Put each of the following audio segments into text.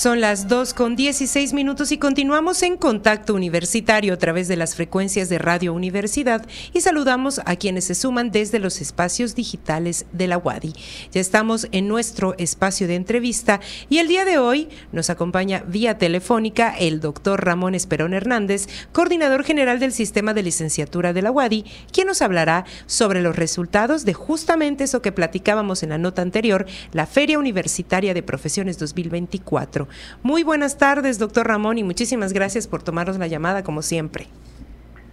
Son las 2 con 16 minutos y continuamos en contacto universitario a través de las frecuencias de Radio Universidad y saludamos a quienes se suman desde los espacios digitales de la UADI. Ya estamos en nuestro espacio de entrevista y el día de hoy nos acompaña vía telefónica el doctor Ramón Esperón Hernández, coordinador general del sistema de licenciatura de la UADI, quien nos hablará sobre los resultados de justamente eso que platicábamos en la nota anterior, la Feria Universitaria de Profesiones 2024. Muy buenas tardes, doctor Ramón, y muchísimas gracias por tomarnos la llamada como siempre.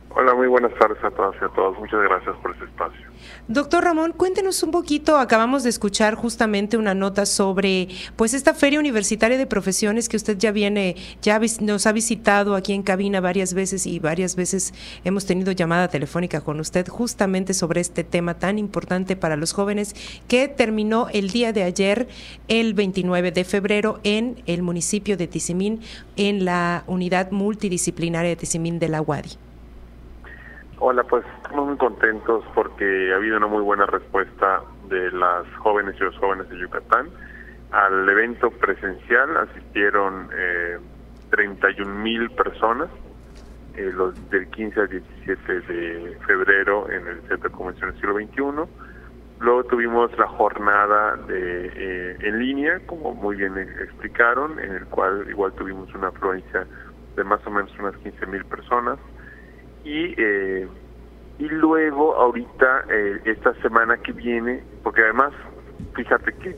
Hola, muy buenas tardes a todas y a todos. Muchas gracias por este espacio. Doctor Ramón, cuéntenos un poquito. Acabamos de escuchar justamente una nota sobre, pues, esta feria universitaria de profesiones que usted ya viene, ya nos ha visitado aquí en cabina varias veces y varias veces hemos tenido llamada telefónica con usted justamente sobre este tema tan importante para los jóvenes que terminó el día de ayer, el 29 de febrero, en el municipio de Tizimín, en la unidad multidisciplinaria de Tizimín de la UADI. Hola, pues estamos muy contentos porque ha habido una muy buena respuesta de las jóvenes y los jóvenes de Yucatán. Al evento presencial asistieron eh, 31 mil personas eh, los del 15 al 17 de febrero en el Centro de Convenciones Siglo XXI. Luego tuvimos la jornada de eh, en línea, como muy bien explicaron, en el cual igual tuvimos una afluencia de más o menos unas 15 mil personas y eh, y luego ahorita eh, esta semana que viene porque además fíjate que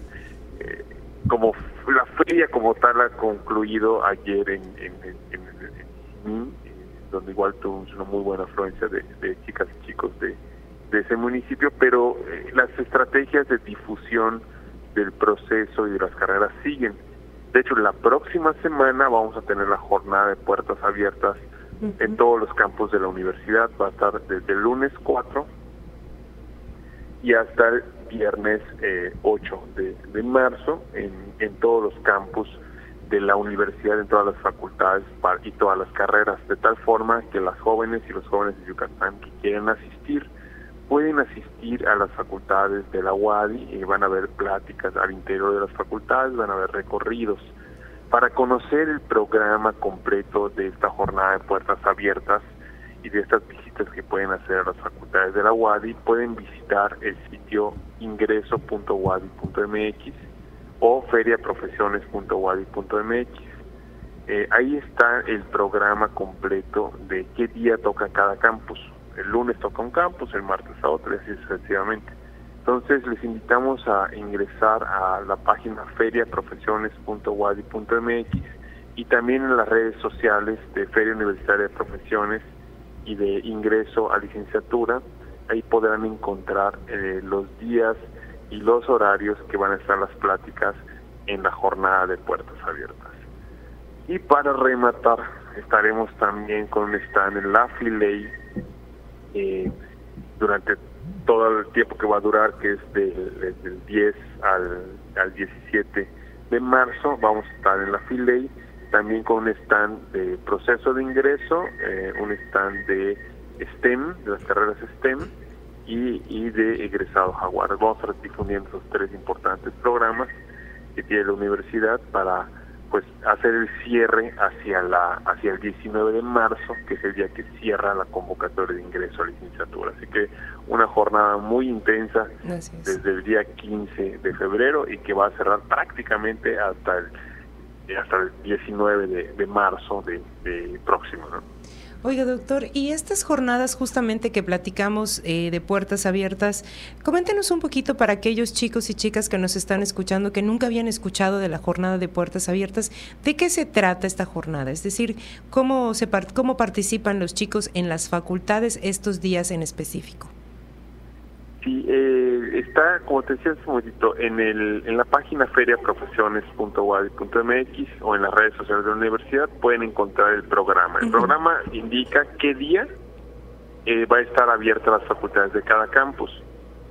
eh, como la feria como tal ha concluido ayer en, en, en, donde igual tuvimos una muy buena afluencia de, chicas y chicos de, de ese municipio pero las estrategias de difusión del proceso y de las carreras siguen. De hecho la próxima semana vamos a tener la jornada de puertas abiertas en todos los campos de la universidad. Va a estar desde el lunes 4 y hasta el viernes eh, 8 de, de marzo en, en, todos los campus de la universidad, en todas las facultades y todas las carreras, de tal forma que las jóvenes y los jóvenes de Yucatán que quieren asistir pueden asistir a las facultades de la UADI y van a ver pláticas al interior de las facultades, van a ver recorridos para conocer el programa completo de esta jornada de puertas abiertas y de estas visitas que pueden hacer a las facultades de la UADI, pueden visitar el sitio ingreso.wadi.mx o feriaprofesiones.wadi.mx. Eh, ahí está el programa completo de qué día toca cada campus. El lunes toca un campus, el martes a otro y así sucesivamente. Entonces les invitamos a ingresar a la página feriaprofesiones.wadi.mx y también en las redes sociales de Feria Universitaria de Profesiones y de ingreso a licenciatura. Ahí podrán encontrar eh, los días y los horarios que van a estar las pláticas en la jornada de puertas abiertas. Y para rematar, estaremos también con un stand en la Filey eh, durante todo el tiempo que va a durar, que es del, del 10 al, al 17 de marzo, vamos a estar en la Filey, también con un stand de proceso de ingreso, eh, un stand de STEM, de las carreras STEM, y, y de egresado Jaguar. Vamos a estar difundiendo esos tres importantes programas que tiene la universidad para pues hacer el cierre hacia la hacia el 19 de marzo, que es el día que cierra la convocatoria de ingreso a licenciatura. Así que una jornada muy intensa desde el día 15 de febrero y que va a cerrar prácticamente hasta el hasta el 19 de, de marzo de, de próximo, ¿no? Oiga, doctor, y estas jornadas justamente que platicamos eh, de puertas abiertas, coméntenos un poquito para aquellos chicos y chicas que nos están escuchando, que nunca habían escuchado de la jornada de puertas abiertas, ¿de qué se trata esta jornada? Es decir, ¿cómo, se, cómo participan los chicos en las facultades estos días en específico? Sí, eh, está, como te decía hace un momentito, en, el, en la página feriaprofesiones.wadi.mx o en las redes sociales de la universidad pueden encontrar el programa. El programa indica qué día eh, va a estar abierta las facultades de cada campus.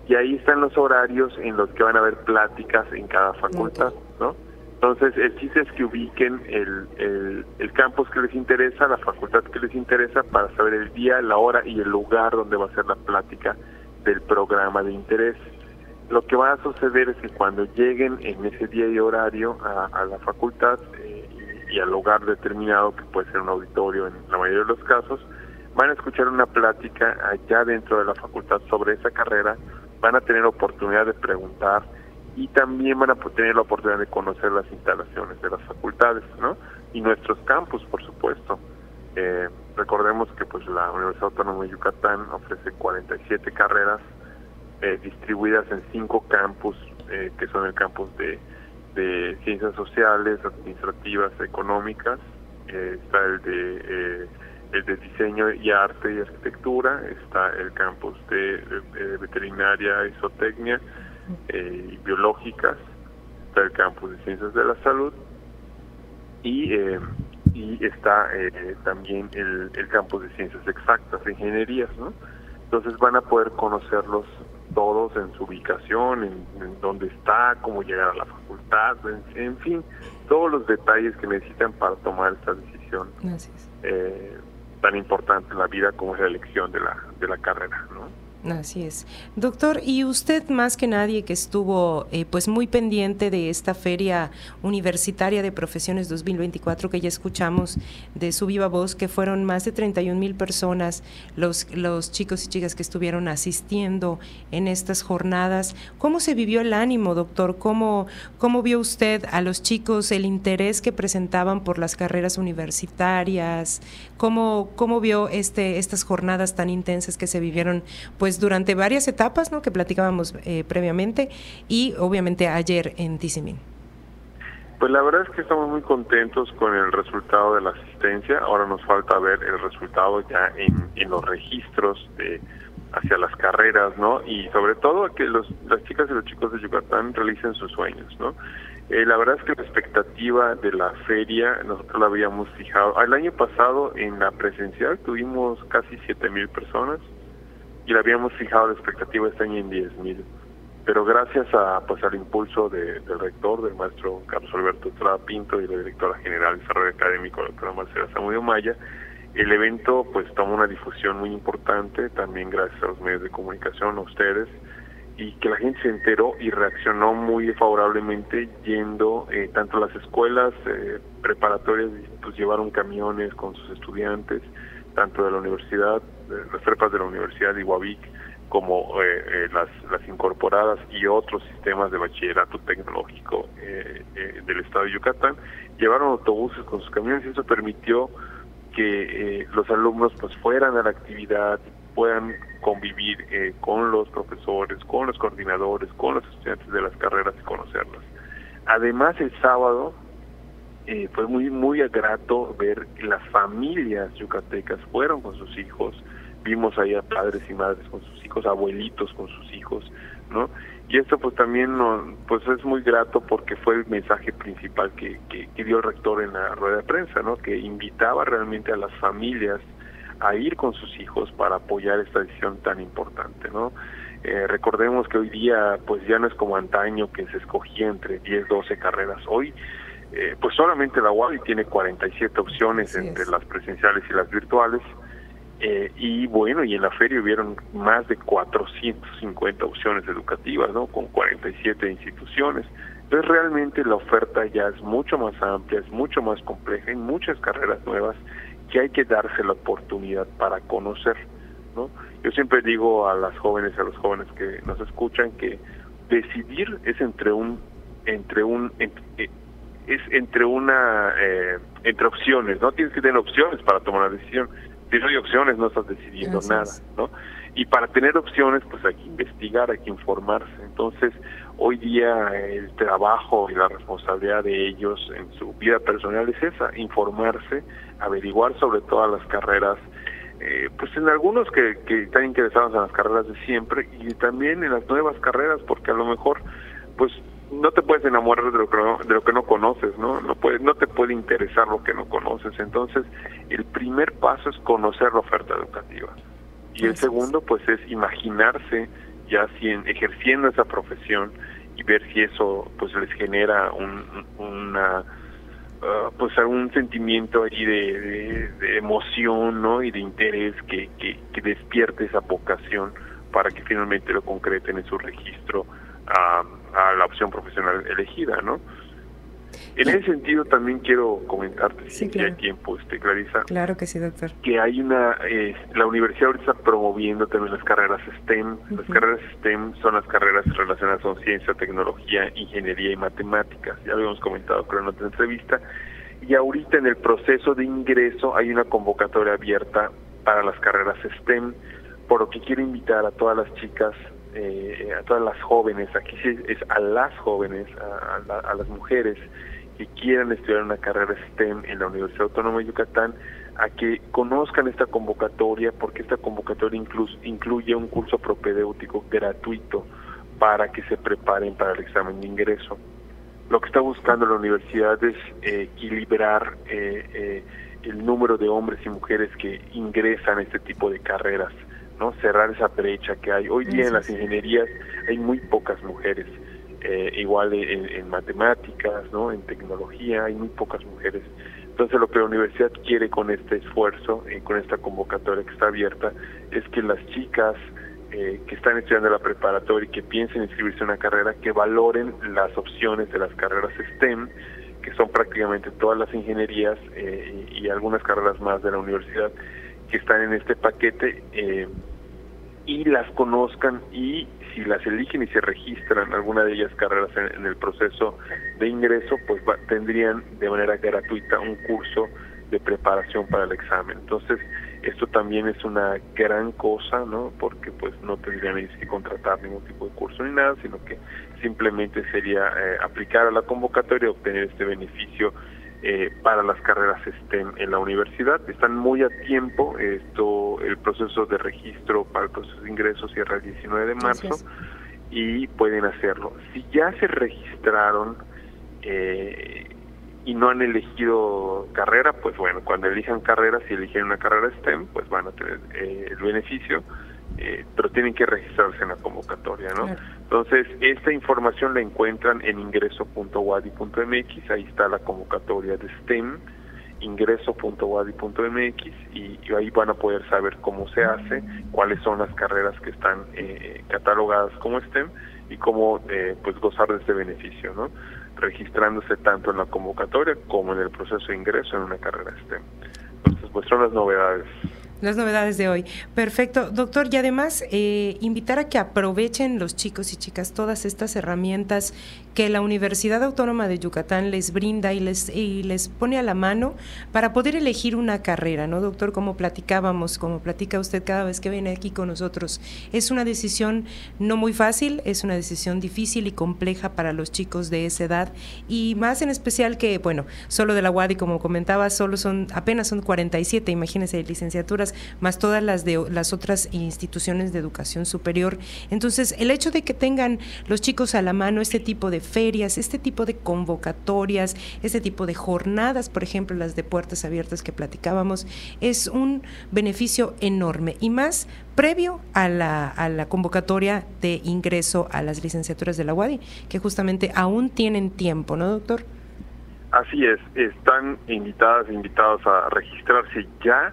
Y ahí están los horarios en los que van a haber pláticas en cada facultad, ¿no? Entonces, el chiste es que ubiquen el, el, el, campus que les interesa, la facultad que les interesa, para saber el día, la hora y el lugar donde va a ser la plática del programa de interés. Lo que va a suceder es que cuando lleguen en ese día y horario a, la facultad, eh, y al lugar determinado, que puede ser un auditorio en la mayoría de los casos, van a escuchar una plática allá dentro de la facultad sobre esa carrera, van a tener oportunidad de preguntar y también van a tener la oportunidad de conocer las instalaciones de las facultades, ¿no? Y nuestros campus, por supuesto. Eh, recordemos que pues la Universidad Autónoma de Yucatán ofrece 47 carreras eh, distribuidas en cinco campus, eh, que son el campus de, ciencias sociales, administrativas, económicas, está el de el de diseño y arte y arquitectura, está el campus de, veterinaria y zootecnia y biológicas, está el campus de ciencias de la salud y y está eh, también el, el campo de ciencias exactas, ingenierías, ¿no? Entonces van a poder conocerlos todos en su ubicación, en, dónde está, cómo llegar a la facultad, en, fin, todos los detalles que necesitan para tomar esta decisión eh, tan importante en la vida como es la elección de la, de la carrera, ¿no? Así es. Doctor, y usted más que nadie que estuvo eh, pues muy pendiente de esta feria universitaria de profesiones 2024 que ya escuchamos de su viva voz, que fueron más de 31 mil personas los, los chicos y chicas que estuvieron asistiendo en estas jornadas. ¿Cómo se vivió el ánimo, doctor? ¿Cómo, cómo vio usted a los chicos el interés que presentaban por las carreras universitarias? ¿Cómo, cómo vio este, estas jornadas tan intensas que se vivieron? Pues pues durante varias etapas ¿no? que platicábamos eh, previamente y obviamente ayer en Tizimín. Pues la verdad es que estamos muy contentos con el resultado de la asistencia. Ahora nos falta ver el resultado ya en, en los registros de hacia las carreras, ¿no? Y sobre todo que los, las chicas y los chicos de Yucatán realicen sus sueños, ¿no? Eh, la verdad es que la expectativa de la feria nosotros la habíamos fijado. El año pasado en la presencial tuvimos casi siete mil personas y le habíamos fijado la expectativa este año en 10.000. Pero gracias a pues al impulso del rector, del maestro Carlos Alberto Estrada Pinto y la directora general de desarrollo académico, la doctora Marcela Samudio Maya, el evento pues tomó una difusión muy importante, también gracias a los medios de comunicación, a ustedes, y que la gente se enteró y reaccionó muy favorablemente yendo eh, tanto las escuelas eh, preparatorias pues llevaron camiones con sus estudiantes tanto de la universidad las prepas de la Universidad de Iguavic como eh, eh, las, las incorporadas y otros sistemas de bachillerato tecnológico eh, del estado de Yucatán llevaron autobuses con sus camiones y eso permitió que los alumnos pues fueran a la actividad puedan convivir con los profesores, con los coordinadores, con los estudiantes de las carreras y conocerlas. Además el sábado fue muy muy grato ver que las familias yucatecas fueron con sus hijos vimos ahí a padres y madres con sus hijos, abuelitos con sus hijos, ¿no? Y esto pues también pues es muy grato porque fue el mensaje principal que, que, dio el rector en la rueda de prensa, ¿no? Que invitaba realmente a las familias a ir con sus hijos para apoyar esta decisión tan importante, ¿no? Eh, recordemos que hoy día pues ya no es como antaño que se escogía entre 10, 12 carreras. Hoy eh, pues solamente la UABI tiene 47 opciones entre las presenciales y las virtuales eh, y bueno, y en la feria hubieron más de 450 opciones educativas, ¿no? Con 47 instituciones. Entonces realmente la oferta ya es mucho más amplia, es mucho más compleja, hay muchas carreras nuevas que hay que darse la oportunidad para conocer, ¿no? Yo siempre digo a las jóvenes, a los jóvenes que nos escuchan que decidir es entre un entre un eh, es entre una eh, entre opciones, ¿no? Tienes que tener opciones para tomar una decisión si no hay opciones no estás decidiendo nada, ¿no? Y para tener opciones pues hay que investigar, hay que informarse. Entonces hoy día el trabajo y la responsabilidad de ellos en su vida personal es esa, informarse, averiguar sobre todas las carreras, eh, pues en algunos que, que están interesados en las carreras de siempre y también en las nuevas carreras, porque a lo mejor pues no te puedes enamorar de lo que no, de lo que no conoces, ¿no? No puedes, no te puede interesar lo que no conoces. Entonces, el primer paso es conocer la oferta educativa. Y el segundo, pues, es imaginarse ya si ejerciendo esa profesión y ver si eso, pues, les genera un, una, uh, pues, algún sentimiento ahí de, de, emoción, ¿no? Y de interés que, que, que despierte esa vocación para que finalmente lo concreten en su registro a, la opción profesional elegida, ¿no? En ese sentido también quiero comentarte, si hay tiempo, este, Clarisa. Claro que sí, doctor. Que hay una, eh, la universidad ahorita está promoviendo también las carreras STEM. Las carreras STEM son las carreras relacionadas con ciencia, tecnología, ingeniería y matemáticas. Ya habíamos comentado creo en otra entrevista. Y ahorita en el proceso de ingreso hay una convocatoria abierta para las carreras STEM, por lo que quiero invitar a todas las chicas eh, a todas las jóvenes, aquí es a las jóvenes, a, las mujeres que quieran estudiar una carrera STEM en la Universidad Autónoma de Yucatán, a que conozcan esta convocatoria, porque esta convocatoria incluso, incluye un curso propedéutico gratuito para que se preparen para el examen de ingreso. Lo que está buscando la universidad es eh, equilibrar eh, el número de hombres y mujeres que ingresan a este tipo de carreras no cerrar esa brecha que hay. Hoy día en las ingenierías hay muy pocas mujeres eh, igual en, matemáticas no en tecnología hay muy pocas mujeres. Entonces lo que la universidad quiere con este esfuerzo y con esta convocatoria que está abierta es que las chicas eh, que están estudiando la preparatoria y que piensen inscribirse en una carrera que valoren las opciones de las carreras STEM que son prácticamente todas las ingenierías eh, y, algunas carreras más de la universidad que están en este paquete eh, y las conozcan y si las eligen y se registran alguna de ellas carreras en, el proceso de ingreso, pues tendrían de manera gratuita un curso de preparación para el examen. Entonces, esto también es una gran cosa, ¿no? Porque pues no tendrían que contratar ningún tipo de curso ni nada, sino que simplemente sería eh, aplicar a la convocatoria y obtener este beneficio eh, para las carreras STEM en la universidad. Están muy a tiempo. Esto, el proceso de registro para el proceso de ingreso cierra el 19 de marzo y pueden hacerlo. Si ya se registraron eh, y no han elegido carrera, pues bueno, cuando elijan carrera, si eligen una carrera STEM, pues van a tener eh, el beneficio eh, pero tienen que registrarse en la convocatoria, ¿no? Entonces, esta información la encuentran en ingreso.wadi.mx, ahí está la convocatoria de STEM, ingreso.wadi.mx y, y, ahí van a poder saber cómo se hace, cuáles son las carreras que están eh, catalogadas como STEM y cómo eh, pues gozar de este beneficio, ¿no? Registrándose tanto en la convocatoria como en el proceso de ingreso en una carrera STEM. Entonces, pues son las novedades. Las novedades de hoy. Perfecto, doctor. Y además, eh, invitar a que aprovechen los chicos y chicas todas estas herramientas que la Universidad Autónoma de Yucatán les brinda y les, y les pone a la mano para poder elegir una carrera, ¿no, doctor? Como platicábamos, como platica usted cada vez que viene aquí con nosotros. Es una decisión no muy fácil, es una decisión difícil y compleja para los chicos de esa edad y más en especial que, bueno, solo de la UADI, como comentaba, solo son, apenas son 47, imagínense, licenciaturas, más todas las de las otras instituciones de educación superior. Entonces, el hecho de que tengan los chicos a la mano este tipo de ferias, este tipo de convocatorias, este tipo de jornadas, por ejemplo, las de puertas abiertas que platicábamos, es un beneficio enorme y más previo a la, a la convocatoria de ingreso a las licenciaturas de la UADI, que justamente aún tienen tiempo, ¿no, doctor? Así es, están invitadas e invitados a registrarse ya.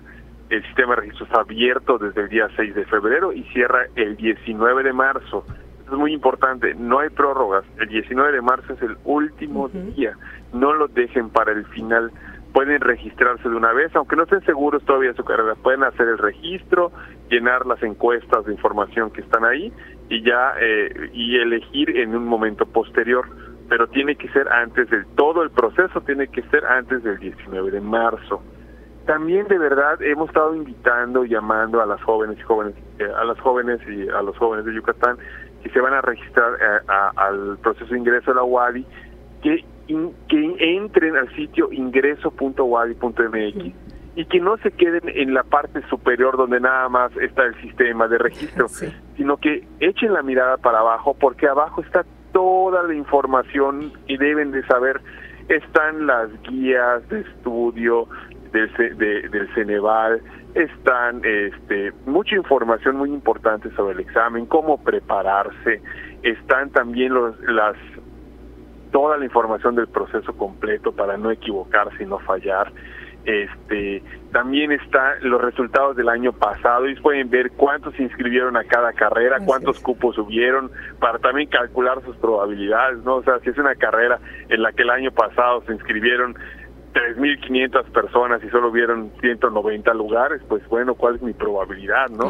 El sistema de registro está abierto desde el día 6 de febrero y cierra el 19 de marzo es muy importante, no hay prórrogas. El 19 de marzo es el último día. No lo dejen para el final. Pueden registrarse de una vez, aunque no estén seguros todavía de su carrera. Pueden hacer el registro, llenar las encuestas de información que están ahí y ya eh, y elegir en un momento posterior. Pero tiene que ser antes del todo el proceso, tiene que ser antes del 19 de marzo también de verdad hemos estado invitando y llamando a las jóvenes y jóvenes eh, a las jóvenes y a los jóvenes de Yucatán que se van a registrar eh, al proceso de ingreso a la UADI, que, que entren al sitio ingreso.wadi.mx y que no se queden en la parte superior donde nada más está el sistema de registro, sino que echen la mirada para abajo porque abajo está toda la información y deben de saber están las guías de estudio del, del Ceneval, están este, mucha información muy importante sobre el examen, cómo prepararse, están también los, las toda la información del proceso completo para no equivocarse y no fallar. Este, también está los resultados del año pasado y pueden ver cuántos se inscribieron a cada carrera, cuántos cupos subieron, para también calcular sus probabilidades, ¿no? O sea, si es una carrera en la que el año pasado se inscribieron 3.500 personas y solo vieron 190 lugares, pues bueno, ¿cuál es mi probabilidad, no?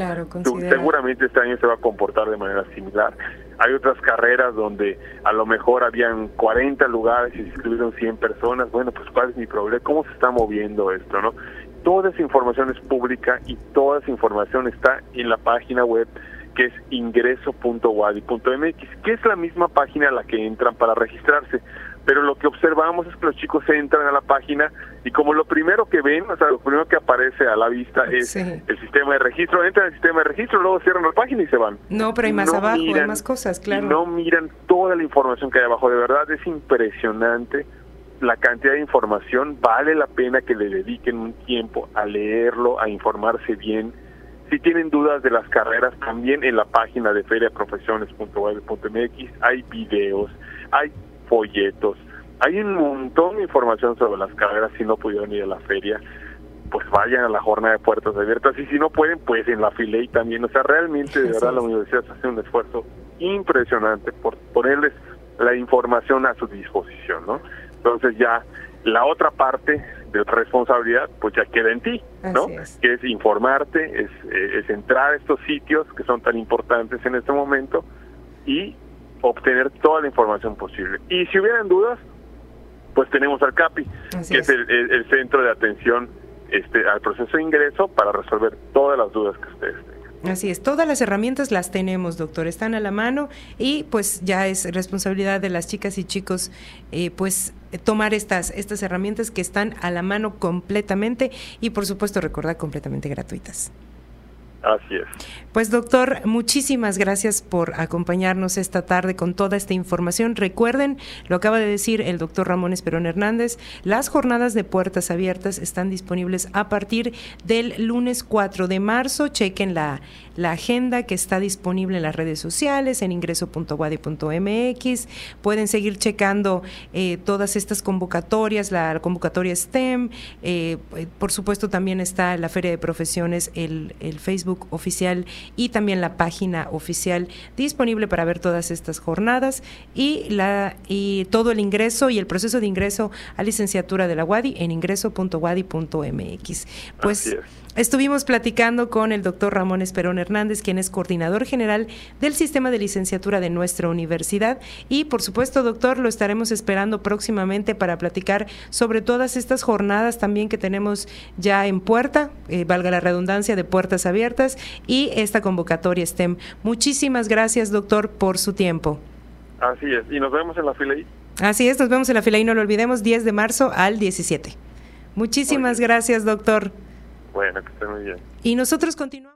Seguramente este año se va a comportar de manera similar. Hay otras carreras donde a lo mejor habían 40 lugares y se inscribieron 100 personas, bueno, pues ¿cuál es mi probabilidad? ¿Cómo se está moviendo esto, no? Toda esa información es pública y toda esa información está en la página web que es ingreso.wadi.mx, que es la misma página a la que entran para registrarse pero lo que observamos es que los chicos entran a la página y como lo primero que ven, o sea, lo primero que aparece a la vista es el sistema de registro, entran al sistema de registro, luego cierran la página y se van. No, pero hay más abajo, hay más cosas, claro. Y no miran toda la información que hay abajo, de verdad es impresionante la cantidad de información, vale la pena que le dediquen un tiempo a leerlo, a informarse bien. Si tienen dudas de las carreras, también en la página de feriaprofesiones.web.mx hay videos, hay folletos. Hay un montón de información sobre las carreras si no pudieron ir a la feria pues vayan a la jornada de puertas abiertas y si no pueden, pues en la y también. O sea, realmente de verdad la universidad hace un esfuerzo impresionante por ponerles la información a su disposición, ¿no? Entonces ya la otra parte de responsabilidad, pues ya queda en ti, ¿no? Que es informarte, es, eh, es entrar a estos sitios que son tan importantes en este momento y obtener toda la información posible. Y si hubieran dudas, pues tenemos al CAPI, que es, el, centro de atención este, al proceso de ingreso para resolver todas las dudas que ustedes tengan. Así es, todas las herramientas las tenemos, doctor, están a la mano y pues ya es responsabilidad de las chicas y chicos eh, pues tomar estas, estas herramientas que están a la mano completamente y por supuesto recordar completamente gratuitas. Así es. Pues doctor, muchísimas gracias por acompañarnos esta tarde con toda esta información. Recuerden, lo acaba de decir el doctor Ramón Esperón Hernández, las jornadas de puertas abiertas están disponibles a partir del lunes 4 de marzo. Chequen la, agenda que está disponible en las redes sociales, en ingreso.wadi.mx. Pueden seguir checando eh, todas estas convocatorias, la, convocatoria STEM. Eh, por supuesto, también está la Feria de Profesiones, el Facebook oficial y también la página oficial disponible para ver todas estas jornadas y, la, y todo el ingreso y el proceso de ingreso a licenciatura de la UADI en ingreso.wadi.mx. Pues Estuvimos platicando con el doctor Ramón Esperón Hernández, quien es coordinador general del sistema de licenciatura de nuestra universidad. Y por supuesto, doctor, lo estaremos esperando próximamente para platicar sobre todas estas jornadas también que tenemos ya en puerta, eh, valga la redundancia, de puertas abiertas y esta convocatoria STEM. Muchísimas gracias, doctor, por su tiempo. Así es, y nos vemos en la fila. Así es, nos vemos en la fila y no lo olvidemos, 10 de marzo al 17. Muchísimas gracias, doctor. Bueno, que esté muy bien. Y nosotros continuamos.